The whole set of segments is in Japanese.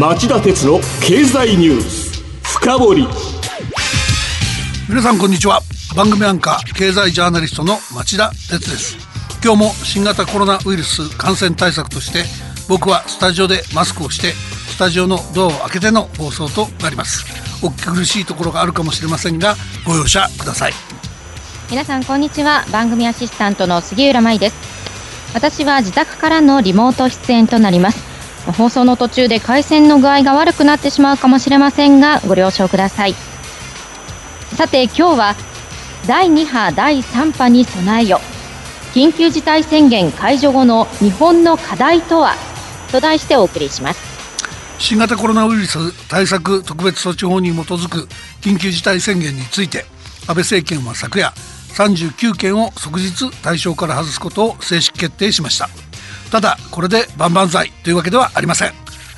町田鉄の経済ニュース深掘り。皆さんこんにちは。番組アンカー経済ジャーナリストの町田鉄です。今日も新型コロナウイルス感染対策として僕はスタジオでマスクをしてスタジオのドアを開けての放送となります。お聞き苦しいところがあるかもしれませんがご容赦ください。皆さんこんにちは。番組アシスタントの杉浦舞です。私は自宅からのリモート出演となります放送の途中で回線の具合が悪くなってしまうかもしれませんがご了承ください。さて今日は第2波第3波に備えよ。緊急事態宣言解除後の日本の課題とは？と題してお送りします。新型コロナウイルス対策特別措置法に基づく緊急事態宣言について安倍政権は昨夜39件を即日対象から外すことを正式決定しました。ただこれで万々歳というわけではありません。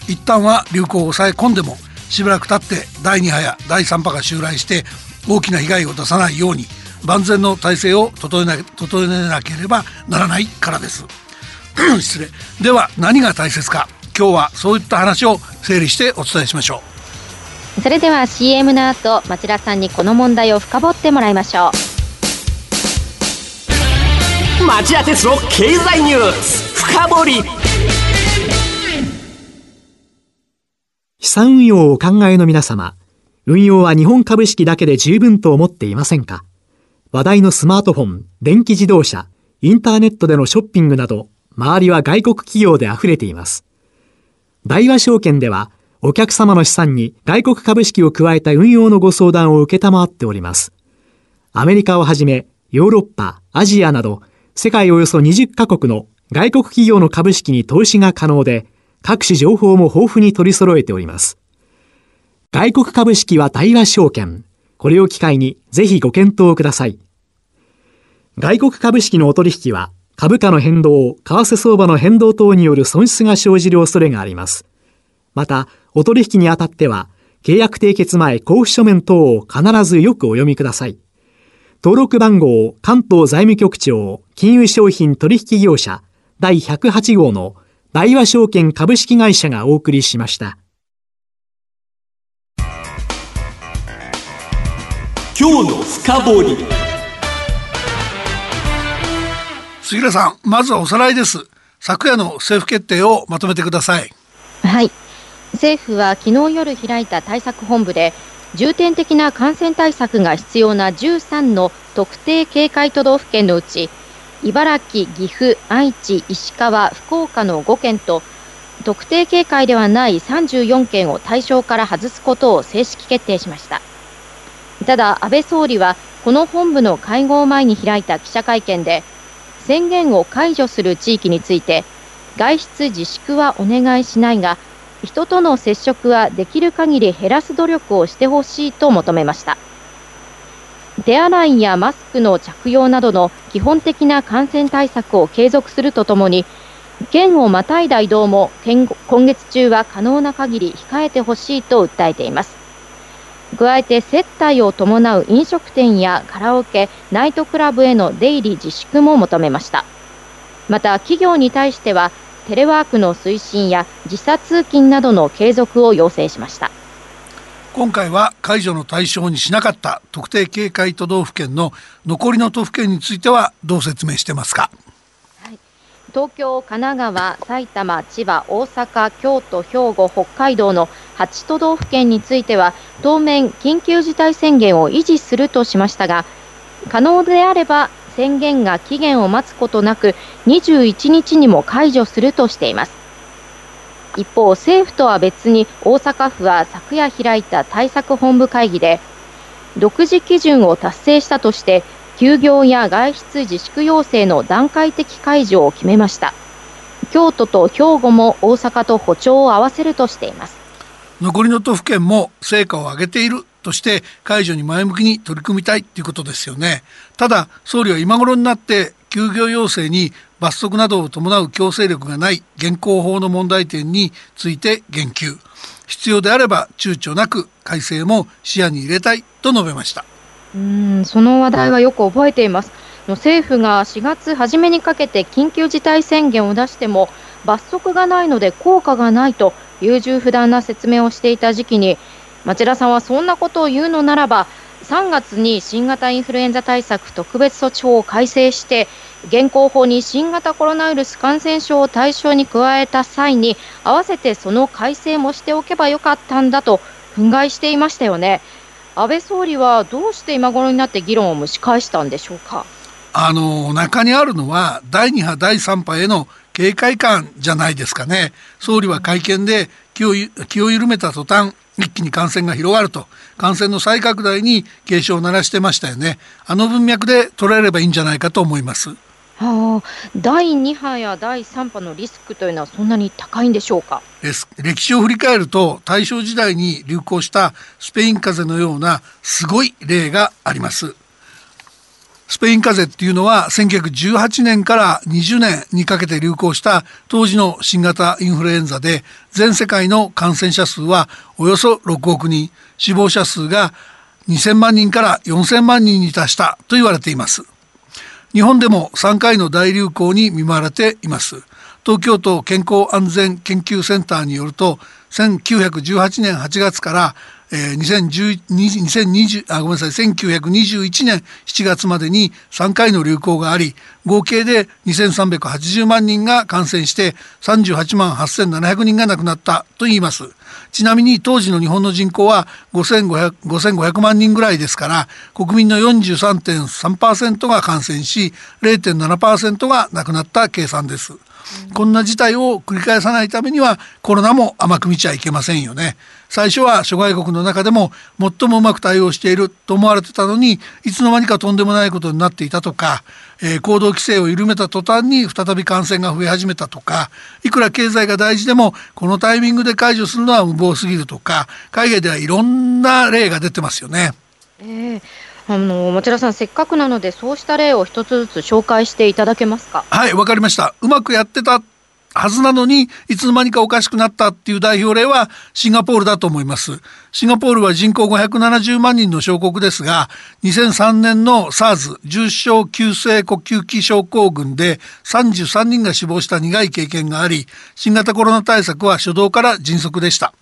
一旦は流行を抑え込んでもしばらく経って第2波や第3波が襲来して大きな被害を出さないように万全の体制を整えな整えなければならないからです。失礼。では何が大切か。今日はそういった話を整理してお伝えしましょう。それでは CM の後町田さんにこの問題を深掘ってもらいましょう。町田鉄の経済ニュース深掘り資産運用をお考えの皆様運用は日本株式だけで十分と思っていませんか？話題のスマートフォン、電気自動車、インターネットでのショッピングなど、周りは外国企業で溢れています。大和証券では、お客様の資産に外国株式を加えた運用のご相談を受けたまっております。アメリカをはじめ、ヨーロッパ、アジアなど、世界およそ20カ国の外国企業の株式に投資が可能で、各種情報も豊富に取り揃えております。外国株式は大和証券。これを機会にぜひご検討ください。外国株式のお取引は株価の変動、為替相場の変動等による損失が生じる恐れがあります。また、お取引にあたっては、契約締結前交付書面等を必ずよくお読みください。登録番号関東財務局長金融商品取引業者第108号の大和証券株式会社がお送りしました。今日の深掘り。杉浦さんまずはおさらいです。昨夜の政府決定をまとめてください。はい。政府は昨日夜開いた対策本部で重点的な感染対策が必要な13の特定警戒都道府県のうち茨城、岐阜、愛知、石川、福岡の5県と特定警戒ではない34県を対象から外すことを正式決定しました。ただ、安倍総理はこの本部の会合前に開いた記者会見で、宣言を解除する地域について、外出自粛はお願いしないが、人との接触はできる限り減らす努力をしてほしいと求めました。手洗いやマスクの着用などの基本的な感染対策を継続するとともに、県をまたいだ移動も今月中は可能な限り控えてほしいと訴えています。加えて接待を伴う飲食店やカラオケ、ナイトクラブへの出入り自粛も求めました。また企業に対してはテレワークの推進や時差通勤などの継続を要請しました。今回は解除の対象にしなかった特定警戒都道府県の残りの都府県についてはどう説明してますか？東京、神奈川、埼玉、千葉、大阪、京都、兵庫、北海道の8都道府県については当面、緊急事態宣言を維持するとしましたが可能であれば宣言が期限を待つことなく21日にも解除するとしています一方、政府とは別に大阪府は昨夜開いた対策本部会議で独自基準を達成したとして休業や外出自粛要請の段階的解除を決めました。京都と兵庫も大阪と歩調を合わせるとしています。残りの都府県も成果を上げているとして解除に前向きに取り組みたいということですよね。ただ総理は今頃になって休業要請に罰則などを伴う強制力がない現行法の問題点について言及必要であれば躊躇なく改正も視野に入れたいと述べましたうんその話題はよく覚えています。政府が4月初めにかけて緊急事態宣言を出しても罰則がないので効果がないと優柔不断な説明をしていた時期に町田さんはそんなことを言うのならば3月に新型インフルエンザ対策特別措置法を改正して現行法に新型コロナウイルス感染症を対象に加えた際に合わせてその改正もしておけばよかったんだと憤慨していましたよね。安倍総理はどうして今頃になって議論を蒸し返したんでしょうか？あの中にあるのは第2波第3波への警戒感じゃないですかね。総理は会見で気を気を緩めた途端一気に感染が広がると。感染の再拡大に警鐘を鳴らしてましたよね。あの文脈で捉えればいいんじゃないかと思います。はあ、第2波や第3波のリスクというのはそんなに高いんでしょうか？歴史を振り返ると大正時代に流行したスペイン風邪のようなすごい例がありますスペイン風邪っていうのは1918年から20年にかけて流行した当時の新型インフルエンザで全世界の感染者数はおよそ6億人。死亡者数が2000万人から4000万人に達したと言われています。日本でも3回の大流行に見舞われています。東京都健康安全研究センターによると1918年8月からえー、2020あごめんなさい1921年7月までに3回の流行があり合計で2380万人が感染して38万8700人が亡くなったと言いますちなみに当時の日本の人口は5500 5500万人ぐらいですから国民の43.3%が感染し0.7%が亡くなった計算です。こんな事態を繰り返さないためにはコロナも甘く見ちゃいけませんよね。最初は諸外国の中でも最もうまく対応していると思われてたのにいつの間にかとんでもないことになっていたとか、えー、行動規制を緩めた途端に再び感染が増え始めたとかいくら経済が大事でもこのタイミングで解除するのは無謀すぎるとか海外ではいろんな例が出てますよね。えーあの町田さん、せっかくなので、そうした例を一つずつ紹介していただけますか？はい、わかりました。うまくやってたはずなのにいつの間にかおかしくなったっていう代表例はシンガポールだと思います。シンガポールは人口570万人の小国ですが2003年の SARS 重症急性呼吸器症候群で33人が死亡した苦い経験があり新型コロナ対策は初動から迅速でした。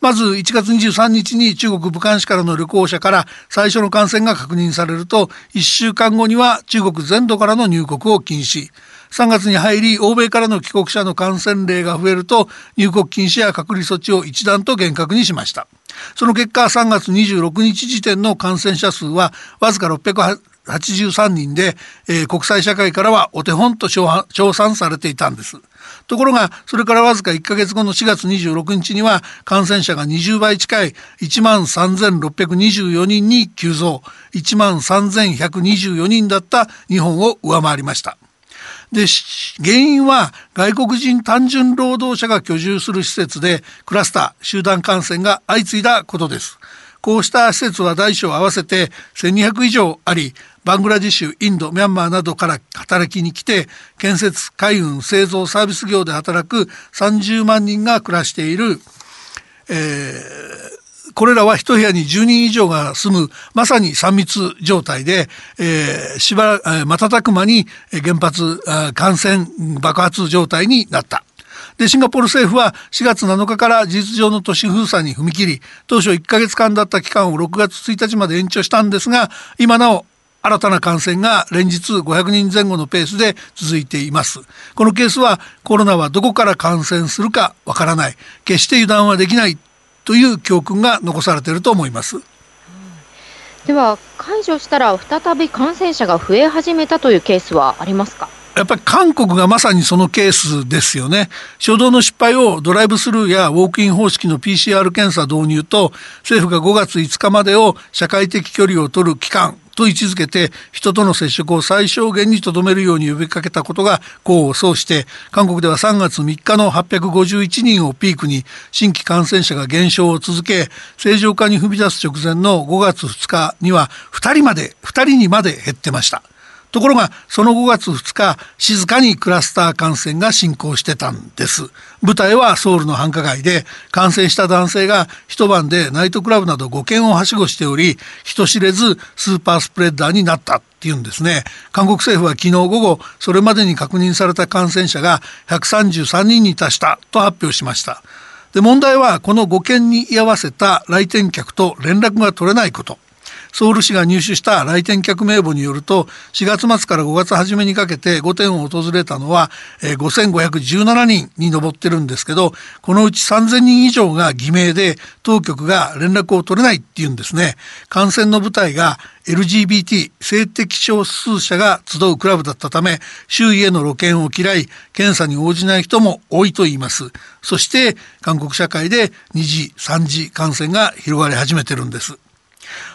まず1月23日に中国武漢市からの旅行者から最初の感染が確認されると1週間後には中国全土からの入国を禁止。3月に入り欧米からの帰国者の感染例が増えると入国禁止や隔離措置を一段と厳格にしました。その結果3月26日時点の感染者数はわずか683人で、えー、国際社会からはお手本と称賛されていたんです。ところがそれからわずか1ヶ月後の4月26日には感染者が20倍近い1万3624人に急増。1万3124人だった日本を上回りました。で原因は外国人単純労働者が居住する施設でクラスター集団感染が相次いだことです。こうした施設は大小合わせて1200以上ありバングラディッシュインドミャンマーなどから働きに来て建設海運製造サービス業で働く30万人が暮らしている、えー、これらは一部屋に10人以上が住むまさに3密状態で、えー、しばら瞬く間に原発感染爆発状態になった。でシンガポール政府は4月7日から事実上の都市封鎖に踏み切り当初1ヶ月間だった期間を6月1日まで延長したんですが今なお新たな感染が連日500人前後のペースで続いています。このケースはコロナはどこから感染するかわからない。決して油断はできない。という教訓が残されていると思います。では解除したら再び感染者が増え始めたというケースはありますか？やっぱり韓国がまさにそのケースですよね。初動の失敗をドライブスルーやウォークイン方式の PCR 検査導入と政府が5月5日までを社会的距離を取る期間と位置づけて人との接触を最小限にとどめるように呼びかけたことが功を奏して韓国では3月3日の851人をピークに新規感染者が減少を続け正常化に踏み出す直前の5月2日には2人まで2人にまで減ってました。ところがその5月2日静かにクラスター感染が進行してたんです。舞台はソウルの繁華街で感染した男性が一晩でナイトクラブなど5軒をはしごしており人知れずスーパースプレッダーになったっていうんですね。韓国政府は昨日午後それまでに確認された感染者が133人に達したと発表しました。で問題はこの5件に居合わせた来店客と連絡が取れないこと。ソウル市が入手した来店客名簿によると4月末から5月初めにかけて5店を訪れたのは5517人に上ってるんですけどこのうち3000人以上が偽名で当局が連絡を取れないっていうんですね。感染の舞台が LGBT 性的少数者が集うクラブだったため周囲への露見を嫌い検査に応じない人も多いと言います。そして韓国社会で2次3次感染が広がり始めてるんです。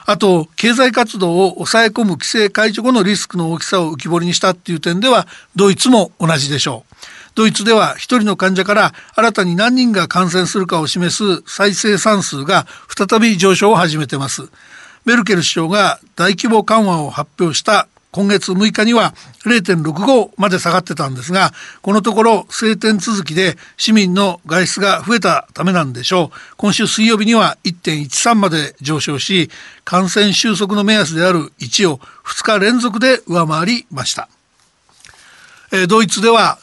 あと経済活動を抑え込む規制解除後のリスクの大きさを浮き彫りにしたっていう点ではドイツも同じでしょう。ドイツでは1人の患者から新たに何人が感染するかを示す再生産数が再び上昇を始めてます。メルケル首相が大規模緩和を発表した今月6日には0.65まで下がってたんですがこのところ晴天続きで市民の外出が増えたためなんでしょう。今週水曜日には1.13まで上昇し感染収束の目安である1を2日連続で上回りました、えー、ドイツでは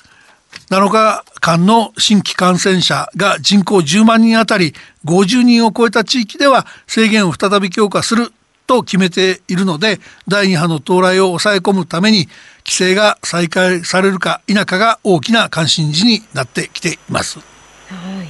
7日間の新規感染者が人口10万人あたり50人を超えた地域では制限を再び強化すると決めているので第2波の到来を抑え込むために規制が再開されるか否かが大きな関心事になってきています。はい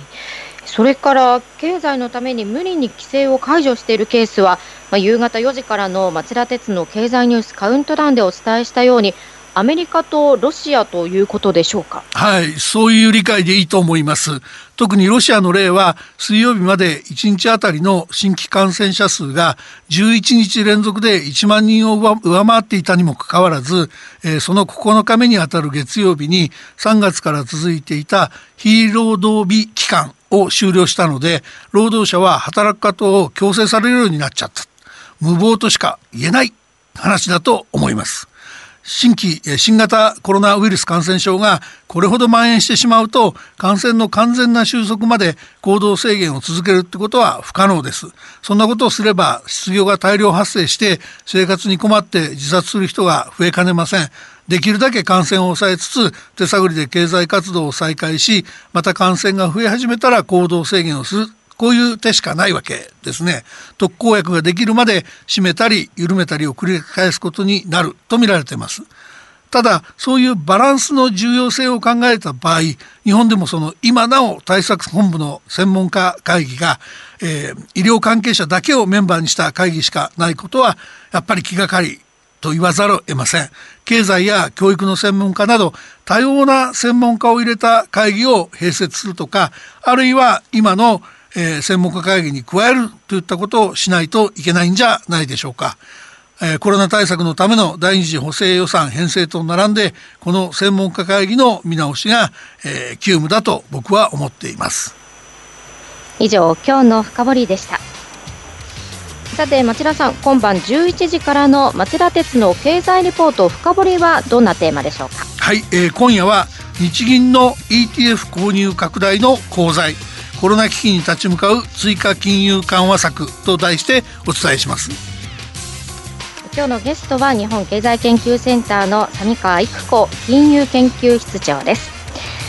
それから経済のために無理に規制を解除しているケースは、まあ、夕方4時からの町田鉄の経済ニュースカウントダウンでお伝えしたようにアメリカとロシアということでしょうか？はいそういう理解でいいと思います。特にロシアの例は水曜日まで1日あたりの新規感染者数が11日連続で1万人を上回っていたにもかかわらず、え、その9日目にあたる月曜日に3月から続いていた非労働日期間を終了したので労働者は働くことを強制されるようになっちゃった。無謀としか言えない話だと思います。新規新型コロナウイルス感染症がこれほど蔓延してしまうと感染の完全な収束まで行動制限を続けるってことは不可能です。そんなことをすれば失業が大量発生して生活に困って自殺する人が増えかねません。できるだけ感染を抑えつつ手探りで経済活動を再開しまた感染が増え始めたら行動制限をする。こういう手しかないわけですね。特効薬ができるまで締めたり緩めたりを繰り返すことになると見られています。ただそういうバランスの重要性を考えた場合日本でもその今なお対策本部の専門家会議が、えー、医療関係者だけをメンバーにした会議しかないことはやっぱり気がかりと言わざるを得ません。経済や教育の専門家など多様な専門家を入れた会議を併設するとかあるいは今のえー、専門家会議に加えるといったことをしないといけないんじゃないでしょうか。えー、コロナ対策のための第二次補正予算編成と並んでこの専門家会議の見直しが、えー、急務だと僕は思っています。以上今日の深掘りでした。さて町田さん今晩11時からの町田鉄の経済リポート深掘りはどんなテーマでしょうか？はい、えー、今夜は日銀の ETF 購入拡大の功罪コロナ危機に立ち向かう追加金融緩和策と題してお伝えします。今日のゲストは日本経済研究センターの上川育子金融研究室長です。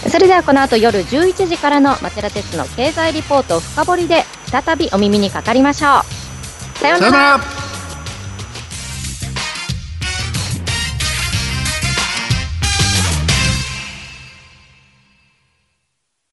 それではこの後夜11時からの町田鉄の経済リポート深掘りで再びお耳にかかりましょう。さようなら